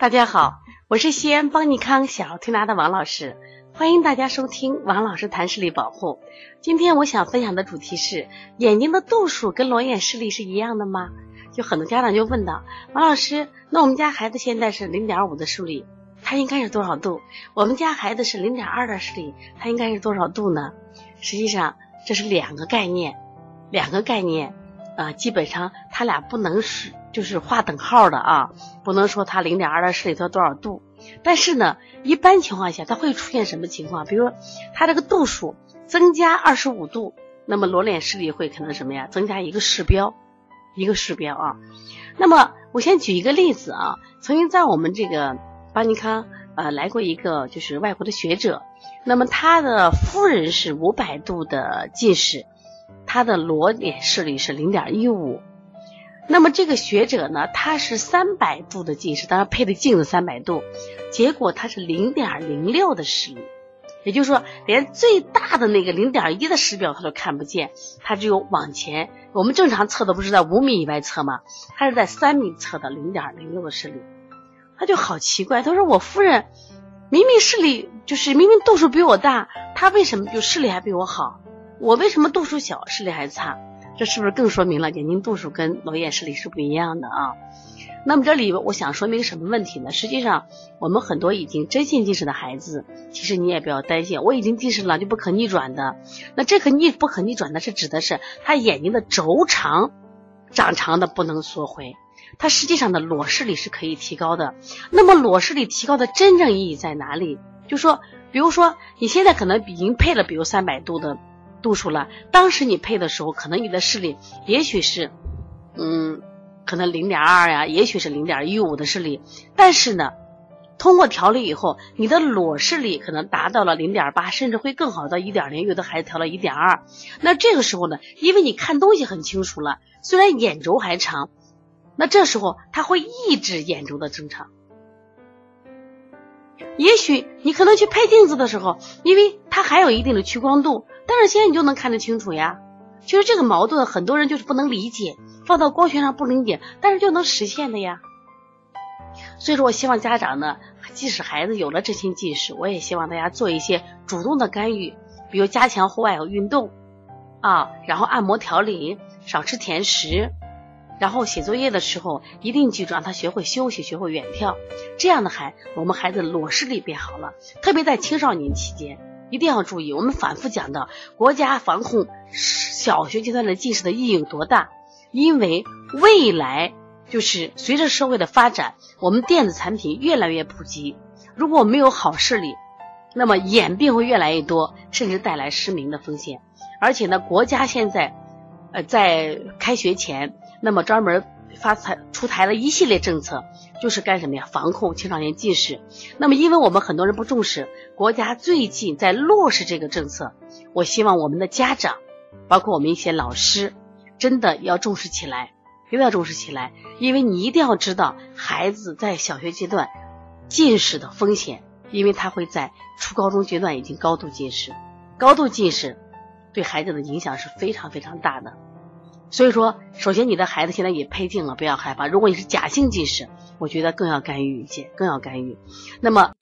大家好，我是西安邦尼康小儿推拿的王老师，欢迎大家收听王老师谈视力保护。今天我想分享的主题是：眼睛的度数跟裸眼视力是一样的吗？就很多家长就问到王老师，那我们家孩子现在是零点五的视力，他应该是多少度？我们家孩子是零点二的视力，他应该是多少度呢？实际上这是两个概念，两个概念啊，基本上他俩不能是。就是划等号的啊，不能说他零点二的视力他多少度，但是呢，一般情况下它会出现什么情况？比如说他这个度数增加二十五度，那么裸脸视力会可能什么呀？增加一个视标，一个视标啊。那么我先举一个例子啊，曾经在我们这个巴尼康呃来过一个就是外国的学者，那么他的夫人是五百度的近视，他的裸眼视力是零点一五。那么这个学者呢，他是三百度的近视，当然配的镜子三百度，结果他是零点零六的视力，也就是说，连最大的那个零点一的视表他都看不见，他只有往前。我们正常测的不是在五米以外测吗？他是在三米测的零点零六的视力，他就好奇怪，他说我夫人明明视力就是明明度数比我大，他为什么就视力还比我好？我为什么度数小，视力还差？这是不是更说明了眼睛度数跟裸眼视力是不一样的啊？那么这里我想说明什么问题呢？实际上，我们很多已经真性近视的孩子，其实你也不要担心，我已经近视了就不可逆转的。那这个逆不可逆转的是指的是他眼睛的轴长长长的不能缩回，他实际上的裸视力是可以提高的。那么裸视力提高的真正意义在哪里？就说，比如说你现在可能已经配了，比如三百度的。度数了，当时你配的时候，可能你的视力也许是，嗯，可能零点二呀，也许是零点一五的视力，但是呢，通过调理以后，你的裸视力可能达到了零点八，甚至会更好到一点零，有的孩子调了一点二。那这个时候呢，因为你看东西很清楚了，虽然眼轴还长，那这时候它会抑制眼轴的增长。也许你可能去配镜子的时候，因为它还有一定的屈光度，但是现在你就能看得清楚呀。其实这个矛盾很多人就是不能理解，放到光学上不理解，但是就能实现的呀。所以说我希望家长呢，即使孩子有了这些近视，我也希望大家做一些主动的干预，比如加强户外和运动啊，然后按摩调理，少吃甜食。然后写作业的时候，一定记住让他学会休息，学会远眺。这样的孩，我们孩子裸视力变好了。特别在青少年期间，一定要注意。我们反复讲到，国家防控小学阶段的近视的意义有多大？因为未来就是随着社会的发展，我们电子产品越来越普及。如果没有好视力，那么眼病会越来越多，甚至带来失明的风险。而且呢，国家现在呃在开学前。那么专门发财出台了一系列政策，就是干什么呀？防控青少年近视。那么因为我们很多人不重视，国家最近在落实这个政策。我希望我们的家长，包括我们一些老师，真的要重视起来，一定要重视起来。因为你一定要知道孩子在小学阶段近视的风险，因为他会在初高中阶段已经高度近视，高度近视对孩子的影响是非常非常大的。所以说，首先你的孩子现在也配镜了，不要害怕。如果你是假性近视，我觉得更要干预一些，更要干预。那么。